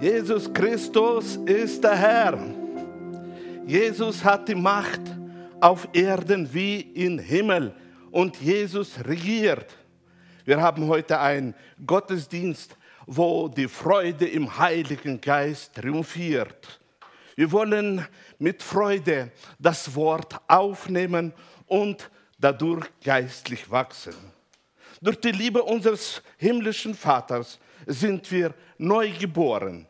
Jesus Christus ist der Herr. Jesus hat die Macht auf Erden wie im Himmel und Jesus regiert. Wir haben heute einen Gottesdienst, wo die Freude im Heiligen Geist triumphiert. Wir wollen mit Freude das Wort aufnehmen und dadurch geistlich wachsen. Durch die Liebe unseres himmlischen Vaters sind wir neu geboren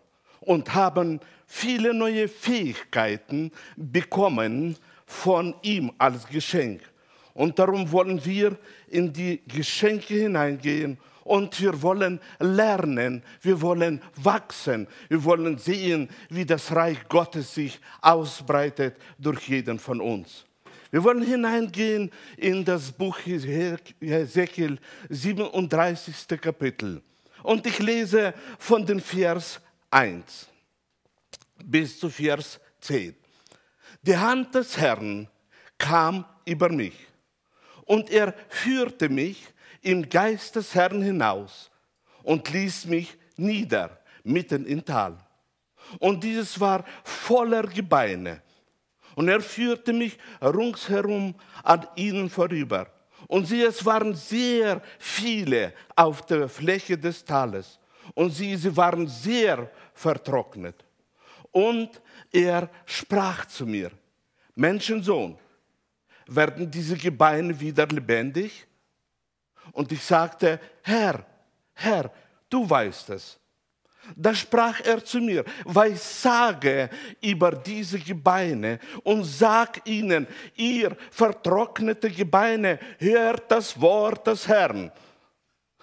und haben viele neue Fähigkeiten bekommen von ihm als Geschenk. Und darum wollen wir in die Geschenke hineingehen und wir wollen lernen, wir wollen wachsen, wir wollen sehen, wie das Reich Gottes sich ausbreitet durch jeden von uns. Wir wollen hineingehen in das Buch Hesekiel 37. Kapitel. Und ich lese von den Vers 1 bis zu Vers 10. Die Hand des Herrn kam über mich und er führte mich im Geist des Herrn hinaus und ließ mich nieder mitten im Tal. Und dieses war voller Gebeine. Und er führte mich ringsherum an ihnen vorüber. Und sie, es waren sehr viele auf der Fläche des Tales. Und sie, sie waren sehr vertrocknet. Und er sprach zu mir, Menschensohn, werden diese Gebeine wieder lebendig? Und ich sagte, Herr, Herr, du weißt es. Da sprach er zu mir, weissage über diese Gebeine und sag ihnen, ihr vertrocknete Gebeine, hört das Wort des Herrn.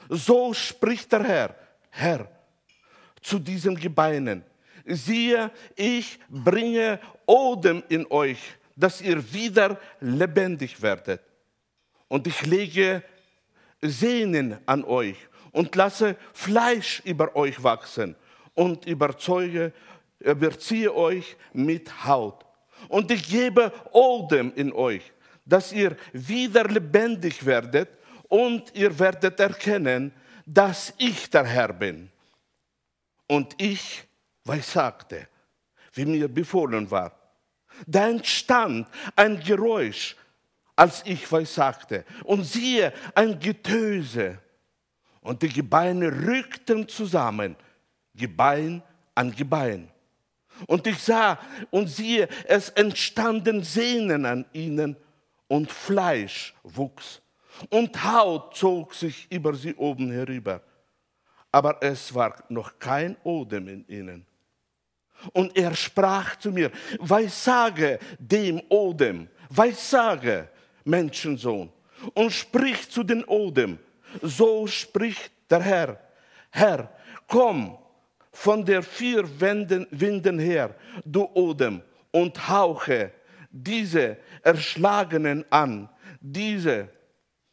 So spricht der Herr, Herr, zu diesen Gebeinen. Siehe, ich bringe Odem in euch, dass ihr wieder lebendig werdet. Und ich lege Sehnen an euch und lasse Fleisch über euch wachsen und überzeuge, überziehe euch mit Haut. Und ich gebe Odem in euch, dass ihr wieder lebendig werdet und ihr werdet erkennen, dass ich der Herr bin. Und ich weissagte, wie mir befohlen war. Da entstand ein Geräusch, als ich weissagte. Und siehe, ein Getöse. Und die Gebeine rückten zusammen, Gebein an Gebein. Und ich sah und siehe, es entstanden Sehnen an ihnen und Fleisch wuchs und Haut zog sich über sie oben herüber. Aber es war noch kein Odem in ihnen. Und er sprach zu mir, weissage dem Odem, weissage, Menschensohn, und sprich zu den Odem, so spricht der Herr, Herr, komm von der vier Winden, Winden her, du Odem, und hauche diese Erschlagenen an, diese,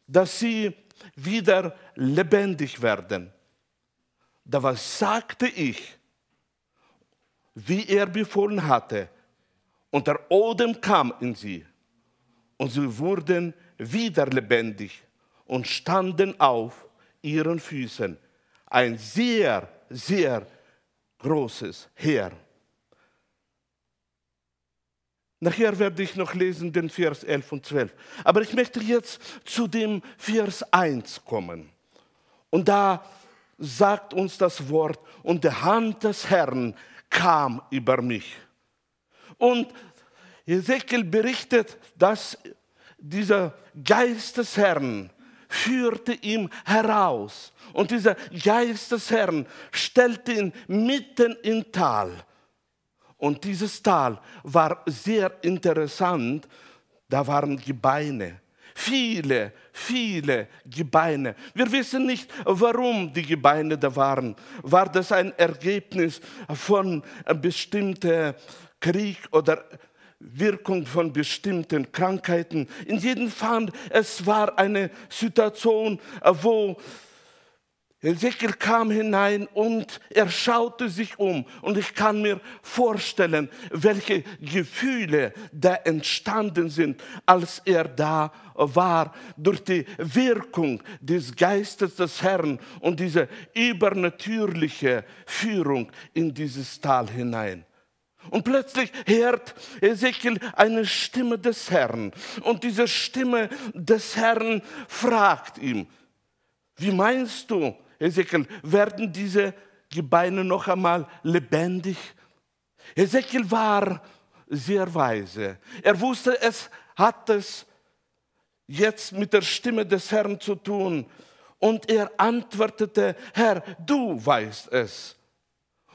dass sie wieder lebendig werden. Da was sagte ich, wie er befohlen hatte. Und der Odem kam in sie. Und sie wurden wieder lebendig und standen auf ihren Füßen. Ein sehr, sehr großes Heer. Nachher werde ich noch lesen den Vers 11 und 12. Aber ich möchte jetzt zu dem Vers 1 kommen. Und da sagt uns das Wort, und die Hand des Herrn kam über mich. Und Ezekiel berichtet, dass dieser Geist des Herrn führte ihn heraus. Und dieser Geist des Herrn stellte ihn mitten im Tal. Und dieses Tal war sehr interessant. Da waren Gebeine. Viele, viele Gebeine. Wir wissen nicht, warum die Gebeine da waren. War das ein Ergebnis von bestimmten Krieg oder Wirkung von bestimmten Krankheiten? In jedem Fall, es war eine Situation, wo Ezekiel kam hinein und er schaute sich um. Und ich kann mir vorstellen, welche Gefühle da entstanden sind, als er da war, durch die Wirkung des Geistes des Herrn und diese übernatürliche Führung in dieses Tal hinein. Und plötzlich hört Ezekiel eine Stimme des Herrn. Und diese Stimme des Herrn fragt ihm, wie meinst du, Ezekiel, werden diese Gebeine noch einmal lebendig? Ezekiel war sehr weise. Er wusste, es hat es jetzt mit der Stimme des Herrn zu tun. Und er antwortete, Herr, du weißt es.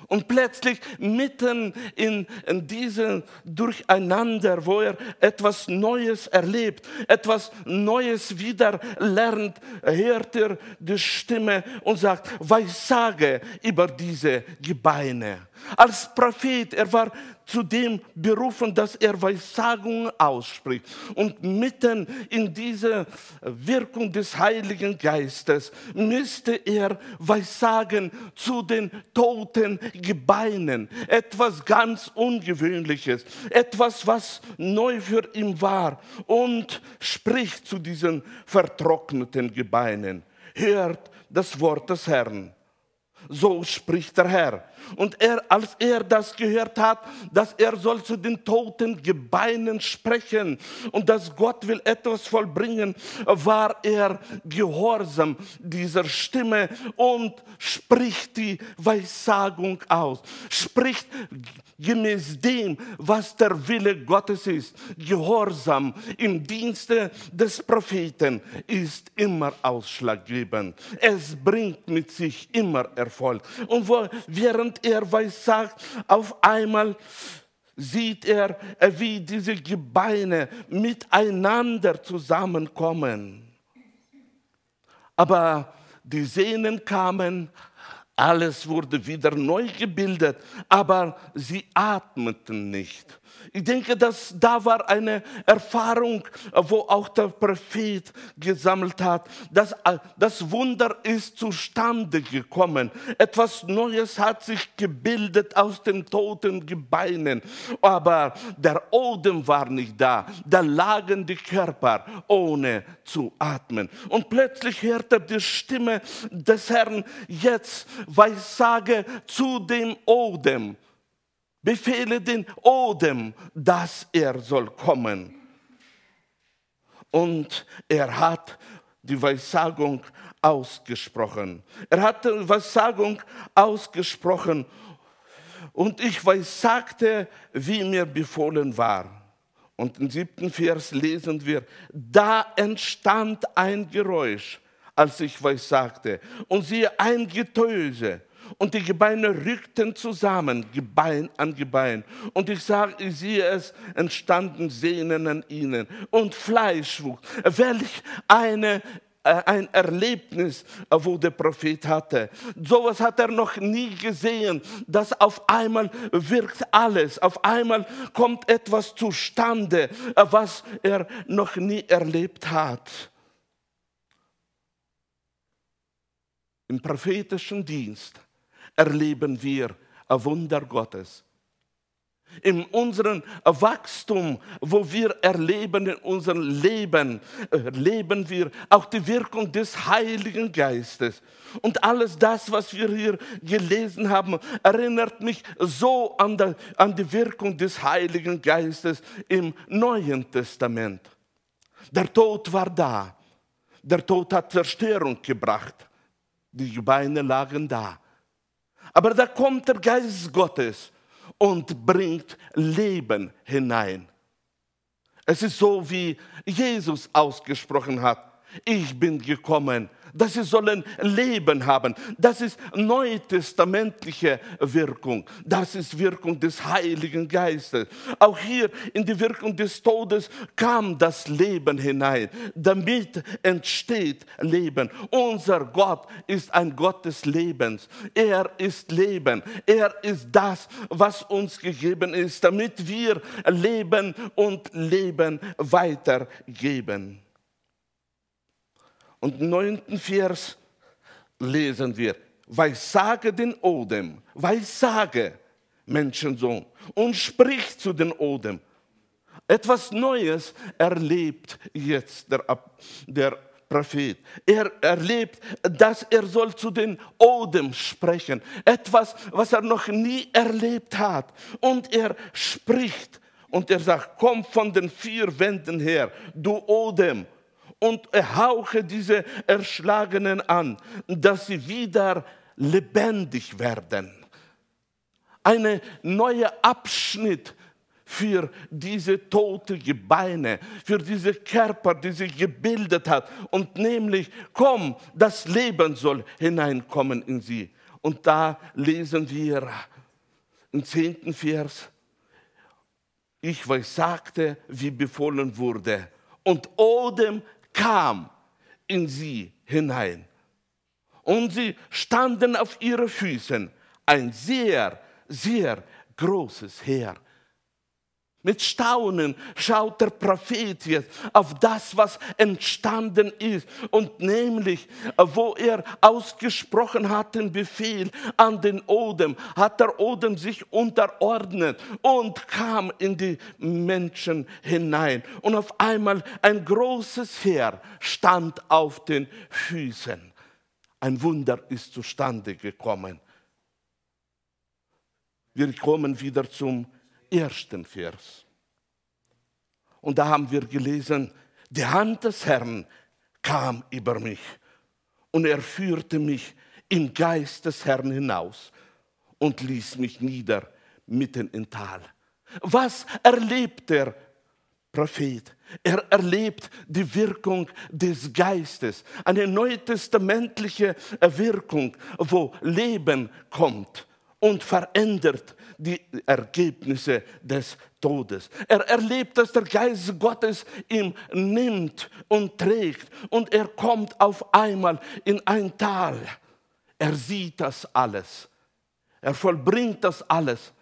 Und plötzlich mitten in, in diesem Durcheinander, wo er etwas Neues erlebt, etwas Neues wieder lernt, hört er die Stimme und sagt, Weissage über diese Gebeine. Als Prophet, er war zu dem berufen, dass er Weissagungen ausspricht. Und mitten in dieser Wirkung des Heiligen Geistes müsste er Weissagen zu den toten Gebeinen. Etwas ganz Ungewöhnliches, etwas, was neu für ihn war. Und spricht zu diesen vertrockneten Gebeinen. Hört das Wort des Herrn. So spricht der Herr. Und er, als er das gehört hat, dass er soll zu den toten Gebeinen sprechen und dass Gott will etwas vollbringen, war er gehorsam dieser Stimme und spricht die Weissagung aus. Spricht gemäß dem, was der Wille Gottes ist. Gehorsam im Dienste des Propheten ist immer ausschlaggebend. Es bringt mit sich immer Erfolg. Und wo, während er weiß sagt, auf einmal sieht er, wie diese Gebeine miteinander zusammenkommen. Aber die Sehnen kamen, alles wurde wieder neu gebildet, aber sie atmeten nicht. Ich denke, dass da war eine Erfahrung, wo auch der Prophet gesammelt hat, dass das Wunder ist zustande gekommen. Etwas Neues hat sich gebildet aus den toten Gebeinen. Aber der Odem war nicht da. Da lagen die Körper ohne zu atmen. Und plötzlich hört er die Stimme des Herrn jetzt, Weissage zu dem Odem befehle den Odem, dass er soll kommen. Und er hat die Weissagung ausgesprochen. Er hat die Weissagung ausgesprochen und ich weissagte, wie mir befohlen war. Und im siebten Vers lesen wir, da entstand ein Geräusch, als ich weissagte, und siehe ein Getöse und die Gebeine rückten zusammen, Gebein an Gebein. Und ich sage, ich sehe es, entstanden Sehnen an ihnen und Fleischwuchs. Welch eine äh, ein Erlebnis, äh, wo der Prophet hatte. Sowas hat er noch nie gesehen, dass auf einmal wirkt alles, auf einmal kommt etwas zustande, äh, was er noch nie erlebt hat. Im prophetischen Dienst erleben wir ein Wunder Gottes. In unserem Wachstum, wo wir erleben in unserem Leben, erleben wir auch die Wirkung des Heiligen Geistes. Und alles das, was wir hier gelesen haben, erinnert mich so an die, an die Wirkung des Heiligen Geistes im Neuen Testament. Der Tod war da. Der Tod hat Zerstörung gebracht. Die Beine lagen da. Aber da kommt der Geist Gottes und bringt Leben hinein. Es ist so, wie Jesus ausgesprochen hat. Ich bin gekommen, dass sie sollen Leben haben. Das ist neutestamentliche Wirkung. Das ist Wirkung des Heiligen Geistes. Auch hier in die Wirkung des Todes kam das Leben hinein. Damit entsteht Leben. Unser Gott ist ein Gott des Lebens. Er ist Leben. Er ist das, was uns gegeben ist, damit wir leben und Leben weitergeben. Und neunten Vers lesen wir, weissage den Odem, weissage, Menschensohn, und sprich zu den Odem. Etwas Neues erlebt jetzt der, der Prophet. Er erlebt, dass er soll zu den Odem sprechen. Etwas, was er noch nie erlebt hat. Und er spricht und er sagt, komm von den vier Wänden her, du Odem, und hauche diese Erschlagenen an, dass sie wieder lebendig werden. Eine neue Abschnitt für diese tote Gebeine, für diese Körper, die sich gebildet hat. Und nämlich, komm, das Leben soll hineinkommen in sie. Und da lesen wir im zehnten Vers, ich weiß, sagte, wie befohlen wurde. Und Odem kam in sie hinein. Und sie standen auf ihren Füßen, ein sehr, sehr großes Heer. Mit Staunen schaut der Prophet jetzt auf das, was entstanden ist. Und nämlich, wo er ausgesprochen hat den Befehl an den Odem, hat der Odem sich unterordnet und kam in die Menschen hinein. Und auf einmal ein großes Heer stand auf den Füßen. Ein Wunder ist zustande gekommen. Wir kommen wieder zum ersten Vers. Und da haben wir gelesen, die Hand des Herrn kam über mich und er führte mich im Geist des Herrn hinaus und ließ mich nieder mitten im Tal. Was erlebt der Prophet? Er erlebt die Wirkung des Geistes, eine neutestamentliche Wirkung, wo Leben kommt und verändert die Ergebnisse des Todes. Er erlebt, dass der Geist Gottes ihm nimmt und trägt und er kommt auf einmal in ein Tal. Er sieht das alles. Er vollbringt das alles.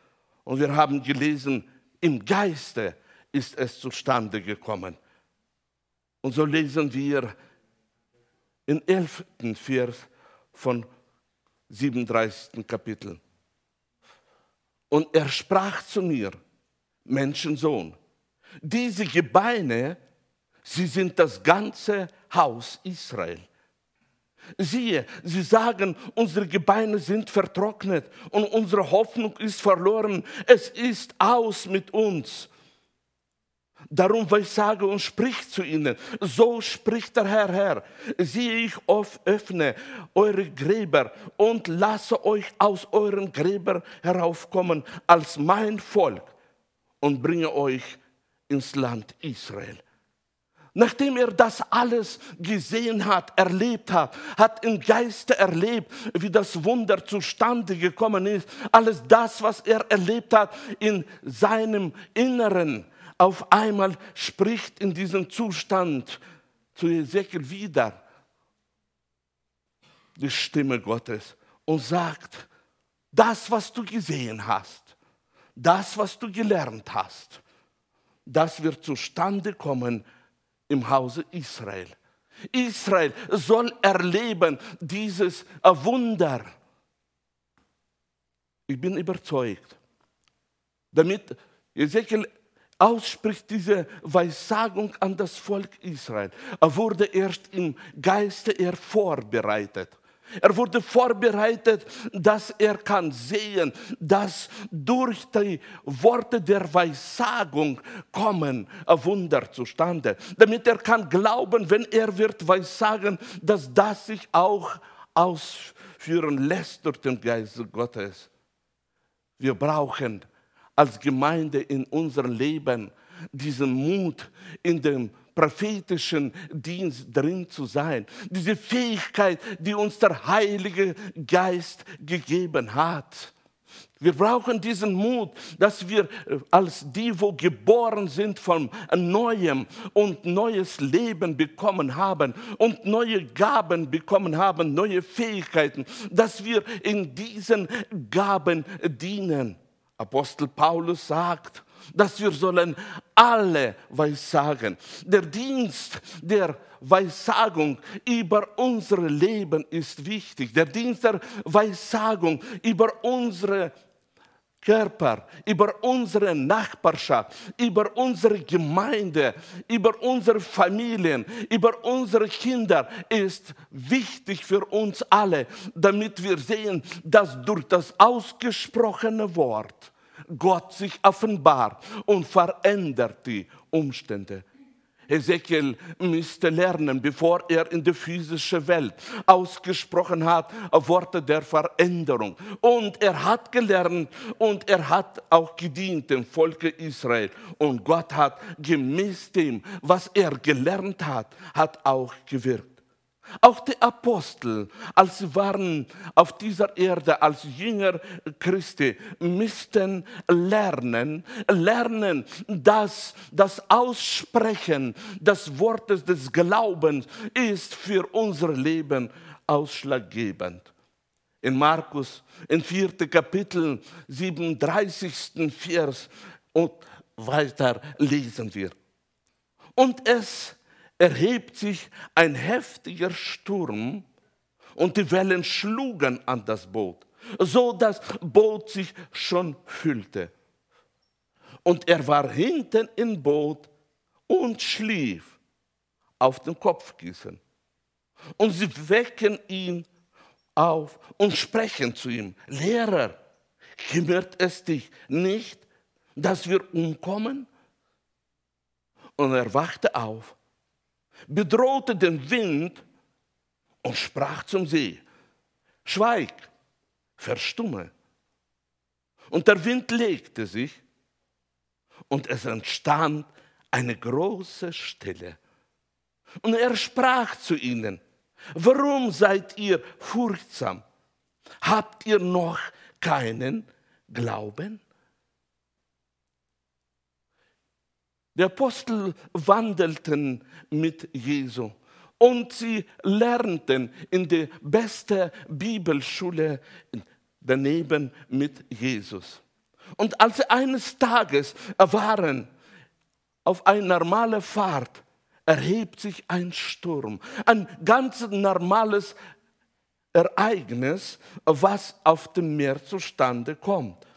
Und wir haben gelesen, im Geiste ist es zustande gekommen. Und so lesen wir im elften Vers von 37. Kapitel. Und er sprach zu mir, Menschensohn, diese Gebeine, sie sind das ganze Haus Israel. Siehe, sie sagen, unsere Gebeine sind vertrocknet und unsere Hoffnung ist verloren. Es ist aus mit uns. Darum weil ich sage und sprich zu ihnen, so spricht der Herr, Herr, siehe ich öffne eure Gräber und lasse euch aus euren Gräbern heraufkommen als mein Volk und bringe euch ins Land Israel. Nachdem er das alles gesehen hat, erlebt hat, hat im Geiste erlebt, wie das Wunder zustande gekommen ist, alles das, was er erlebt hat in seinem Inneren, auf einmal spricht in diesem Zustand zu Ezekiel wieder die Stimme Gottes und sagt, das, was du gesehen hast, das, was du gelernt hast, das wird zustande kommen im Hause Israel. Israel soll erleben dieses Wunder. Ich bin überzeugt, damit Ezekiel ausspricht diese Weissagung an das Volk Israel. Er wurde erst im Geiste er vorbereitet. Er wurde vorbereitet, dass er kann sehen, dass durch die Worte der Weissagung kommen Wunder zustande. Damit er kann glauben, wenn er wird Weissagen, dass das sich auch ausführen lässt durch den Geist Gottes. Wir brauchen als Gemeinde in unserem Leben diesen Mut in dem prophetischen Dienst drin zu sein. Diese Fähigkeit, die uns der Heilige Geist gegeben hat. Wir brauchen diesen Mut, dass wir äh, als die, wo geboren sind von Neuem und neues Leben bekommen haben und neue Gaben bekommen haben, neue Fähigkeiten, dass wir in diesen Gaben dienen. Apostel Paulus sagt, dass wir sollen alle weissagen. Der Dienst der Weissagung über unser Leben ist wichtig. Der Dienst der Weissagung über unsere Körper, über unsere Nachbarschaft, über unsere Gemeinde, über unsere Familien, über unsere Kinder ist wichtig für uns alle, damit wir sehen, dass durch das ausgesprochene Wort Gott sich offenbart und verändert die Umstände. Ezekiel müsste lernen, bevor er in die physische Welt ausgesprochen hat, Worte der Veränderung. Und er hat gelernt und er hat auch gedient dem Volke Israel. Und Gott hat gemäß dem, was er gelernt hat, hat auch gewirkt. Auch die Apostel, als sie waren auf dieser Erde als Jünger Christi, müssten lernen, lernen, dass das Aussprechen des Wortes des Glaubens ist für unser Leben ausschlaggebend. In Markus, im vierten Kapitel, 37. Vers und weiter lesen wir. Und es erhebt sich ein heftiger Sturm und die Wellen schlugen an das Boot, so das Boot sich schon füllte. Und er war hinten im Boot und schlief auf dem Kopfkissen. Und sie wecken ihn auf und sprechen zu ihm, Lehrer, kümmert es dich nicht, dass wir umkommen? Und er wachte auf bedrohte den Wind und sprach zum See, schweig, verstumme. Und der Wind legte sich und es entstand eine große Stille. Und er sprach zu ihnen, warum seid ihr furchtsam? Habt ihr noch keinen Glauben? Die Apostel wandelten mit Jesu und sie lernten in der besten Bibelschule daneben mit Jesus. Und als sie eines Tages waren auf eine normale Fahrt, erhebt sich ein Sturm, ein ganz normales Ereignis, was auf dem Meer zustande kommt.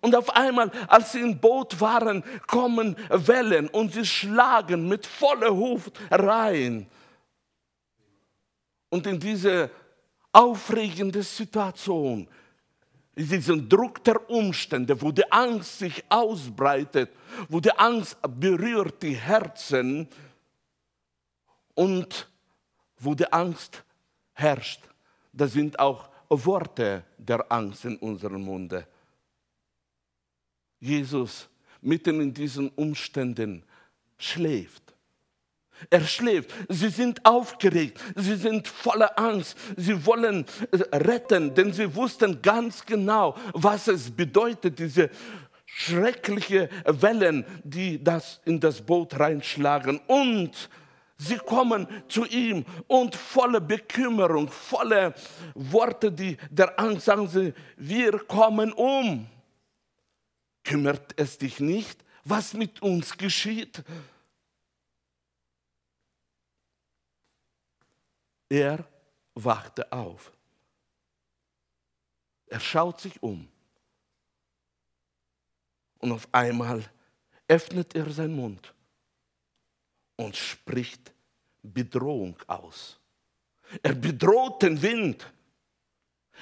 Und auf einmal, als sie im Boot waren, kommen Wellen und sie schlagen mit voller Huft rein. Und in diese aufregende Situation, in diesem Druck der Umstände, wo die Angst sich ausbreitet, wo die Angst berührt die Herzen und wo die Angst herrscht, da sind auch Worte der Angst in unserem Munde. Jesus mitten in diesen Umständen schläft. Er schläft. Sie sind aufgeregt. Sie sind voller Angst. Sie wollen retten, denn sie wussten ganz genau, was es bedeutet, diese schreckliche Wellen, die das in das Boot reinschlagen. Und sie kommen zu ihm und voller Bekümmerung, voller Worte, die der Angst sagen sie, wir kommen um. Kümmert es dich nicht, was mit uns geschieht? Er wachte auf. Er schaut sich um. Und auf einmal öffnet er seinen Mund und spricht Bedrohung aus. Er bedroht den Wind.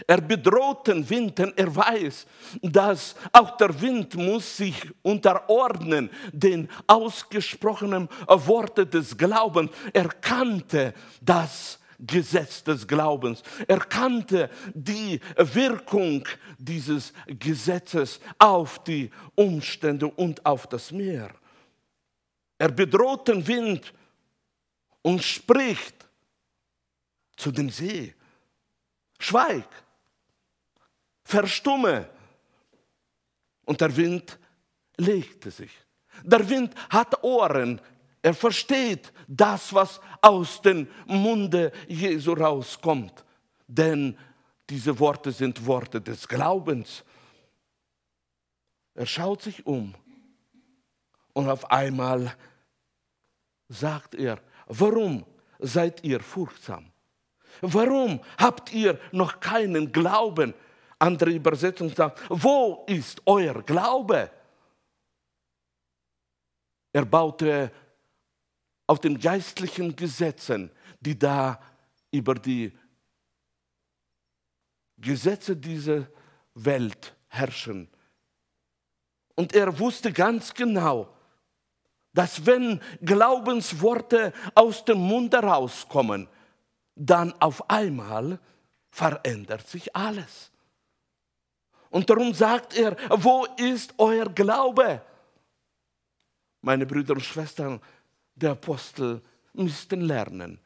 Er bedroht den Wind, denn er weiß, dass auch der Wind muss sich unterordnen den ausgesprochenen Worten des Glaubens. Er kannte das Gesetz des Glaubens. Er kannte die Wirkung dieses Gesetzes auf die Umstände und auf das Meer. Er bedroht den Wind und spricht zu dem See. Schweig, verstumme. Und der Wind legte sich. Der Wind hat Ohren. Er versteht das, was aus dem Munde Jesu rauskommt. Denn diese Worte sind Worte des Glaubens. Er schaut sich um Und auf einmal sagt er, warum seid ihr furchtsam? Warum habt ihr noch keinen Glauben? Andere Übersetzung sagt, wo ist euer Glaube? Er baute auf den geistlichen Gesetzen, die da über die Gesetze dieser Welt herrschen. Und er wusste ganz genau, dass wenn Glaubensworte aus dem Mund herauskommen, dann auf einmal verändert sich alles. Und darum sagt er, wo ist euer Glaube? Meine Brüder und Schwestern, der Apostel müssten lernen,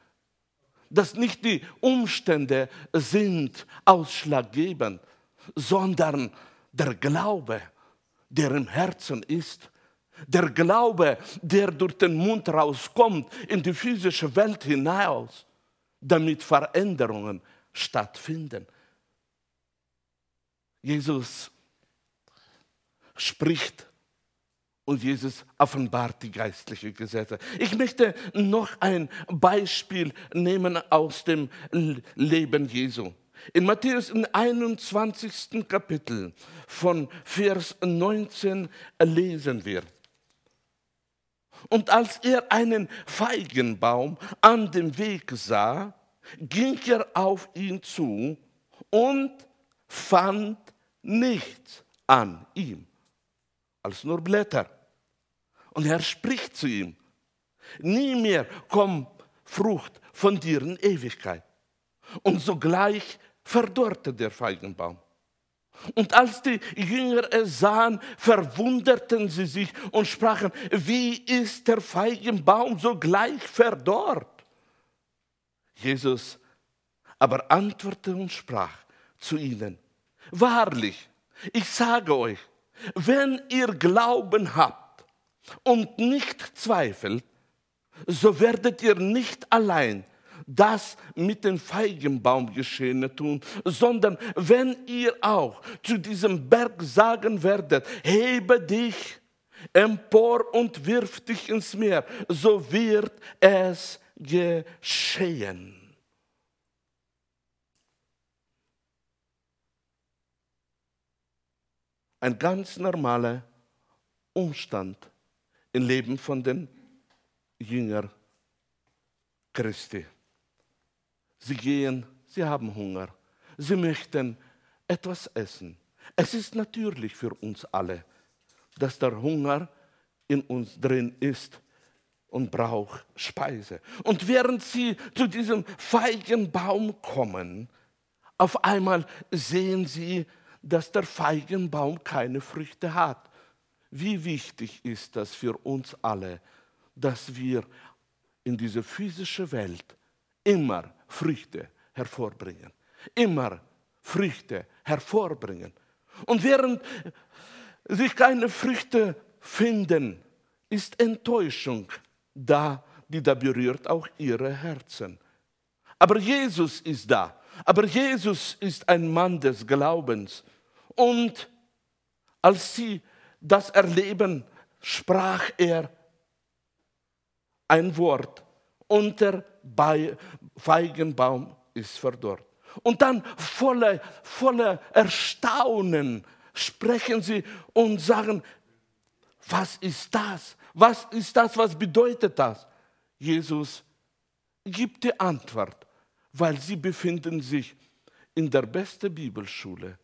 dass nicht die Umstände sind ausschlaggebend, sondern der Glaube, der im Herzen ist. Der Glaube, der durch den Mund rauskommt in die physische Welt hinaus, damit Veränderungen stattfinden. Jesus spricht und Jesus offenbart die geistlichen Gesetze. Ich möchte noch ein Beispiel nehmen aus dem Leben Jesu. In Matthäus im 21. Kapitel von Vers 19 lesen wir. Und als er einen Feigenbaum an dem Weg sah, ging er auf ihn zu und fand nichts an ihm als nur Blätter. Und er spricht zu ihm, nie mehr kommt Frucht von dir in Ewigkeit. Und sogleich verdorrte der Feigenbaum. Und als die Jünger es sahen, verwunderten sie sich und sprachen, wie ist der Feigenbaum sogleich verdorrt? Jesus aber antwortete und sprach zu ihnen, wahrlich, ich sage euch, wenn ihr Glauben habt und nicht zweifelt, so werdet ihr nicht allein das mit dem Feigenbaum geschehene tun, sondern wenn ihr auch zu diesem Berg sagen werdet, hebe dich empor und wirf dich ins Meer, so wird es geschehen. Ein ganz normaler Umstand im Leben von den Jüngern Christi. Sie gehen, sie haben Hunger, sie möchten etwas essen. Es ist natürlich für uns alle, dass der Hunger in uns drin ist und braucht Speise. Und während sie zu diesem Feigenbaum kommen, auf einmal sehen sie, dass der Feigenbaum keine Früchte hat. Wie wichtig ist das für uns alle, dass wir in diese physische Welt immer Früchte hervorbringen. Immer Früchte hervorbringen. Und während sich keine Früchte finden, ist Enttäuschung da, die da berührt auch ihre Herzen. Aber Jesus ist da. Aber Jesus ist ein Mann des Glaubens. Und als sie das erleben, sprach er ein Wort unter Feigenbaum ist verdorrt. Und dann voller, voller Erstaunen sprechen sie und sagen, was ist das? Was ist das? Was bedeutet das? Jesus gibt die Antwort, weil sie befinden sich in der besten Bibelschule.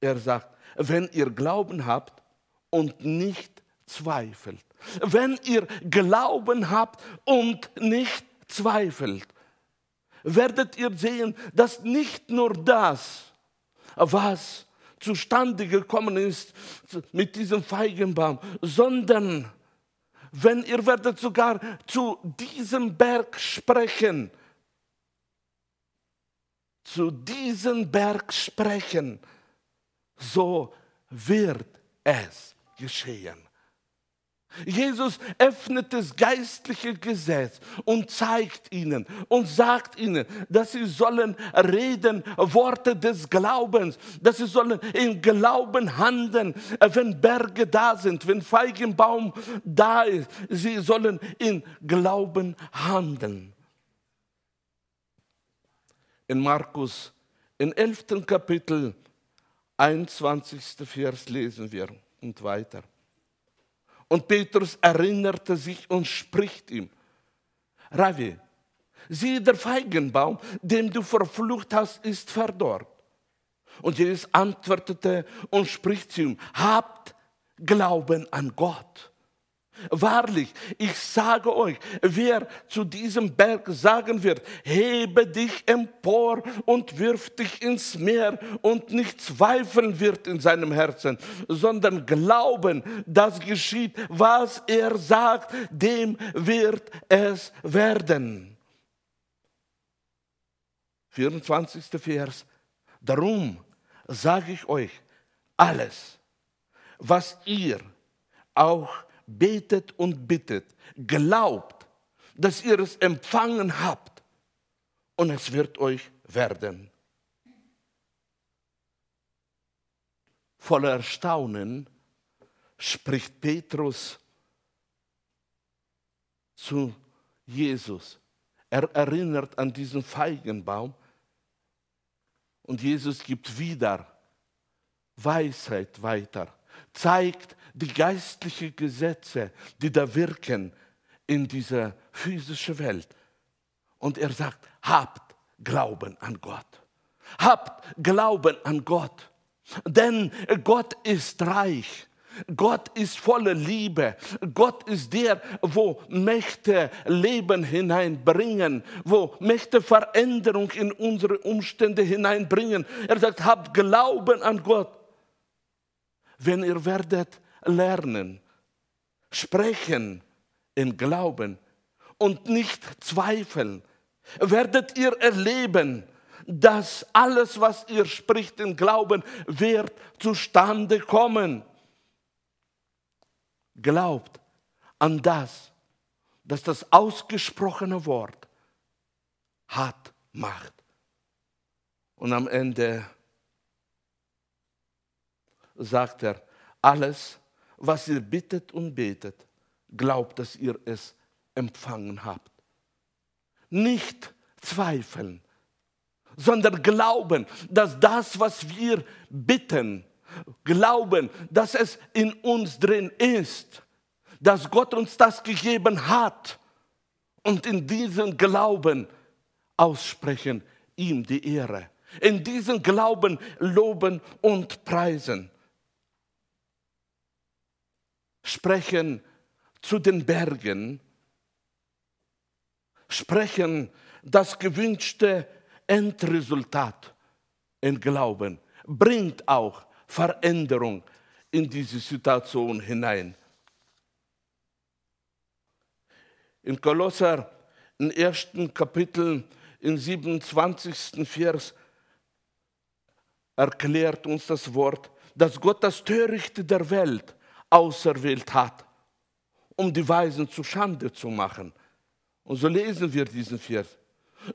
Er sagt, wenn ihr Glauben habt und nicht zweifelt, wenn ihr Glauben habt und nicht zweifelt, werdet ihr sehen, dass nicht nur das, was zustande gekommen ist mit diesem Feigenbaum, sondern wenn ihr werdet sogar zu diesem Berg sprechen, zu diesem Berg sprechen, so wird es geschehen. Jesus öffnet das geistliche Gesetz und zeigt ihnen und sagt ihnen, dass sie sollen reden Worte des Glaubens, dass sie sollen in Glauben handeln, wenn Berge da sind, wenn Feigenbaum da ist. Sie sollen in Glauben handeln. In Markus, im 11. Kapitel, 21. Vers lesen wir und weiter. Und Petrus erinnerte sich und spricht ihm, Ravi, sieh, der Feigenbaum, den du verflucht hast, ist verdorrt. Und Jesus antwortete und spricht zu ihm, habt Glauben an Gott. Wahrlich, ich sage euch, wer zu diesem Berg sagen wird, hebe dich empor und wirf dich ins Meer und nicht zweifeln wird in seinem Herzen, sondern glauben, dass geschieht, was er sagt, dem wird es werden. 24. Vers. Darum sage ich euch, alles, was ihr auch betet und bittet, glaubt, dass ihr es empfangen habt und es wird euch werden. Voller Erstaunen spricht Petrus zu Jesus. Er erinnert an diesen Feigenbaum und Jesus gibt wieder Weisheit weiter, zeigt die geistlichen Gesetze, die da wirken in dieser physischen Welt. Und er sagt, habt Glauben an Gott. Habt Glauben an Gott. Denn Gott ist reich. Gott ist voller Liebe. Gott ist der, wo Mächte Leben hineinbringen, wo Mächte Veränderung in unsere Umstände hineinbringen. Er sagt, habt Glauben an Gott. Wenn ihr werdet lernen, sprechen in Glauben und nicht zweifeln, werdet ihr erleben, dass alles, was ihr spricht in Glauben, wird zustande kommen. Glaubt an das, dass das ausgesprochene Wort hat Macht. Und am Ende sagt er, alles, was ihr bittet und betet, glaubt, dass ihr es empfangen habt. Nicht zweifeln, sondern glauben, dass das, was wir bitten, glauben, dass es in uns drin ist, dass Gott uns das gegeben hat und in diesem Glauben aussprechen ihm die Ehre. In diesem Glauben loben und preisen sprechen zu den Bergen, sprechen das gewünschte Endresultat in Glauben, bringt auch Veränderung in diese Situation hinein. In Kolosser, im ersten Kapitel, im 27. Vers, erklärt uns das Wort, dass Gott das Törichte der Welt auserwählt hat, um die Weisen zu Schande zu machen. Und so lesen wir diesen Vers.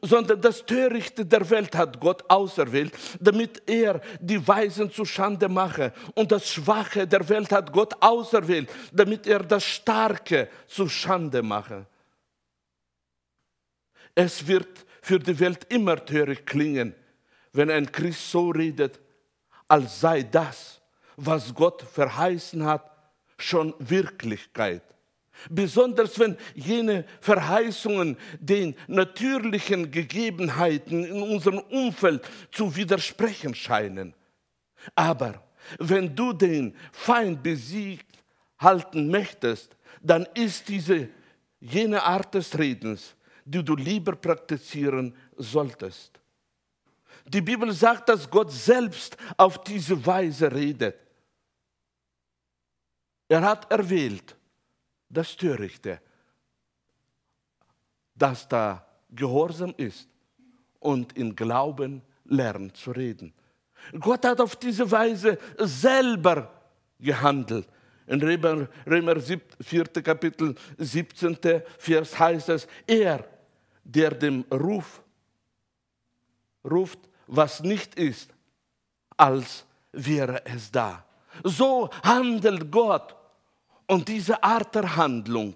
Sondern das Törichte der Welt hat Gott auserwählt, damit er die Weisen zu Schande mache. Und das Schwache der Welt hat Gott auserwählt, damit er das Starke zu Schande mache. Es wird für die Welt immer töricht klingen, wenn ein Christ so redet, als sei das, was Gott verheißen hat, schon Wirklichkeit. Besonders wenn jene Verheißungen den natürlichen Gegebenheiten in unserem Umfeld zu widersprechen scheinen. Aber wenn du den Feind besiegt halten möchtest, dann ist diese jene Art des Redens, die du lieber praktizieren solltest. Die Bibel sagt, dass Gott selbst auf diese Weise redet. Er hat erwählt das Törichte, das da gehorsam ist und in Glauben lernt zu reden. Gott hat auf diese Weise selber gehandelt. In Römer, Römer 4. Kapitel 17. Vers heißt es, er, der dem Ruf ruft, was nicht ist, als wäre es da. So handelt Gott. Und diese Art der Handlung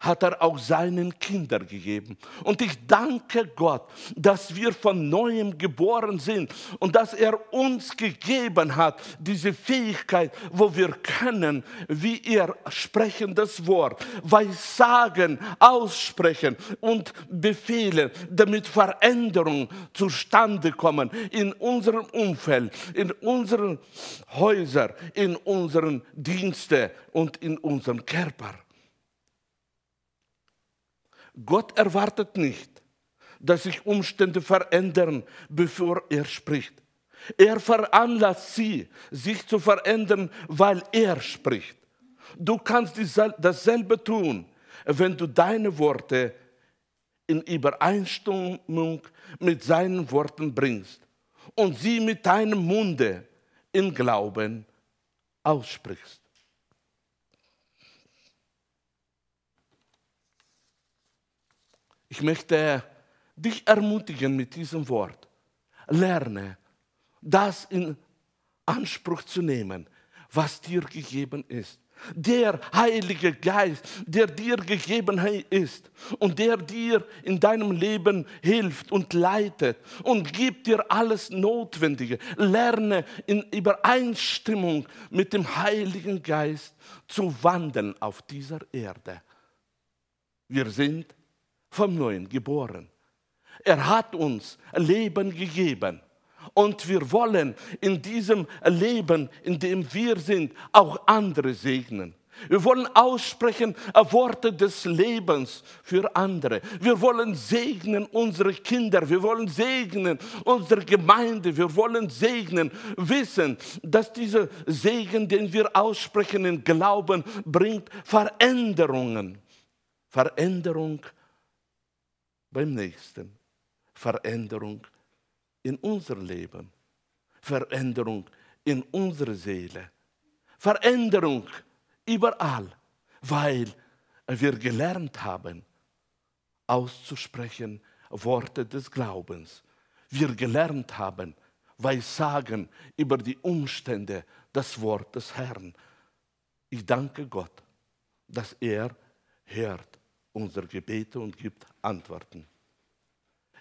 hat er auch seinen Kindern gegeben. Und ich danke Gott, dass wir von neuem geboren sind und dass er uns gegeben hat, diese Fähigkeit, wo wir können, wie er sprechen das Wort, Weissagen aussprechen und befehlen, damit Veränderungen zustande kommen in unserem Umfeld, in unseren Häusern, in unseren Diensten und in unserem Körper. Gott erwartet nicht, dass sich Umstände verändern, bevor er spricht. Er veranlasst sie, sich zu verändern, weil er spricht. Du kannst dasselbe tun, wenn du deine Worte in Übereinstimmung mit seinen Worten bringst und sie mit deinem Munde in Glauben aussprichst. Ich möchte dich ermutigen mit diesem Wort. Lerne, das in Anspruch zu nehmen, was dir gegeben ist. Der Heilige Geist, der dir gegeben ist und der dir in deinem Leben hilft und leitet und gibt dir alles Notwendige. Lerne in Übereinstimmung mit dem Heiligen Geist zu wandeln auf dieser Erde. Wir sind vom Neuen geboren. Er hat uns Leben gegeben. Und wir wollen in diesem Leben, in dem wir sind, auch andere segnen. Wir wollen aussprechen Worte des Lebens für andere. Wir wollen segnen unsere Kinder. Wir wollen segnen unsere Gemeinde. Wir wollen segnen, wissen, dass dieser Segen, den wir aussprechen in Glauben, bringt Veränderungen. Veränderung beim Nächsten. Veränderung in unser Leben. Veränderung in unserer Seele. Veränderung überall, weil wir gelernt haben, auszusprechen Worte des Glaubens. Wir gelernt haben, Weissagen über die Umstände, das Wort des Herrn. Ich danke Gott, dass er hört unsere Gebete und gibt Antworten.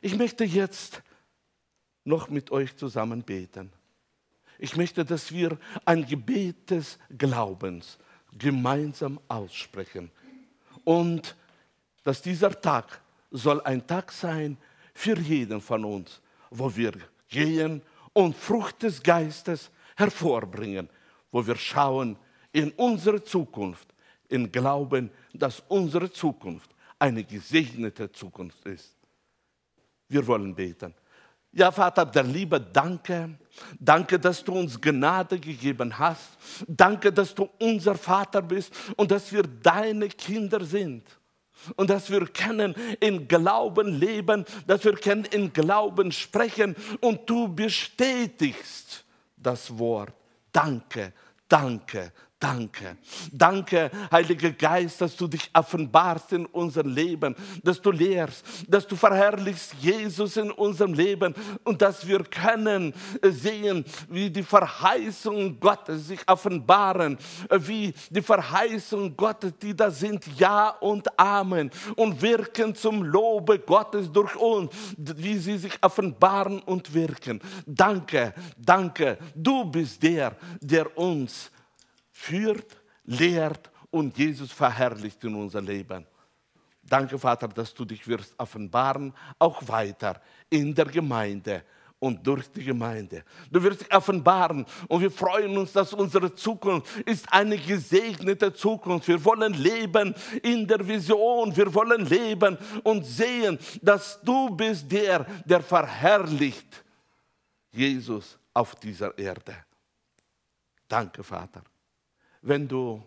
Ich möchte jetzt noch mit euch zusammen beten. Ich möchte, dass wir ein Gebet des Glaubens gemeinsam aussprechen und dass dieser Tag soll ein Tag sein für jeden von uns, wo wir gehen und Frucht des Geistes hervorbringen, wo wir schauen in unsere Zukunft, in Glauben, dass unsere Zukunft eine gesegnete Zukunft ist. Wir wollen beten. Ja, Vater der Liebe, danke. Danke, dass du uns Gnade gegeben hast. Danke, dass du unser Vater bist und dass wir deine Kinder sind. Und dass wir können in Glauben leben, dass wir können in Glauben sprechen und du bestätigst das Wort. Danke, danke, Danke. Danke, Heiliger Geist, dass du dich offenbarst in unserem Leben, dass du lehrst, dass du verherrlichst Jesus in unserem Leben und dass wir können sehen, wie die Verheißungen Gottes sich offenbaren, wie die Verheißungen Gottes, die da sind, Ja und Amen und wirken zum Lobe Gottes durch uns, wie sie sich offenbaren und wirken. Danke, danke, du bist der, der uns führt, lehrt und Jesus verherrlicht in unser Leben. Danke, Vater, dass du dich wirst offenbaren, auch weiter in der Gemeinde und durch die Gemeinde. Du wirst dich offenbaren und wir freuen uns, dass unsere Zukunft ist eine gesegnete Zukunft. Wir wollen leben in der Vision. Wir wollen leben und sehen, dass du bist der, der verherrlicht Jesus auf dieser Erde. Danke, Vater wenn du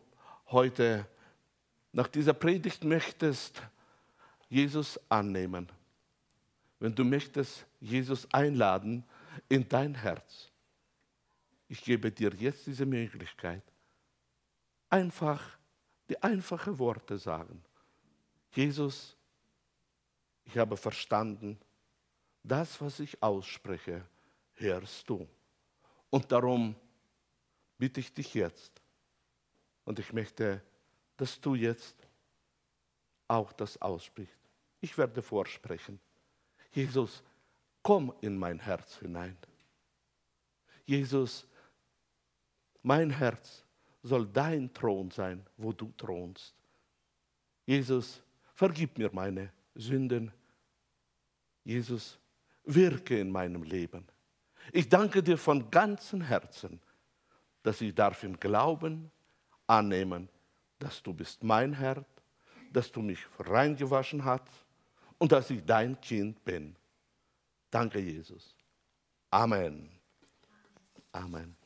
heute nach dieser Predigt möchtest, Jesus annehmen, wenn du möchtest Jesus einladen in dein Herz, ich gebe dir jetzt diese Möglichkeit. einfach die einfachen Worte sagen. Jesus, ich habe verstanden, das, was ich ausspreche, hörst du. Und darum bitte ich dich jetzt, und ich möchte, dass du jetzt auch das aussprichst. Ich werde vorsprechen. Jesus, komm in mein Herz hinein. Jesus, mein Herz soll dein Thron sein, wo du thronst. Jesus, vergib mir meine Sünden. Jesus, wirke in meinem Leben. Ich danke dir von ganzem Herzen, dass ich darf im Glauben annehmen, dass du bist mein Herr, dass du mich reingewaschen hast und dass ich dein Kind bin. Danke, Jesus. Amen. Amen.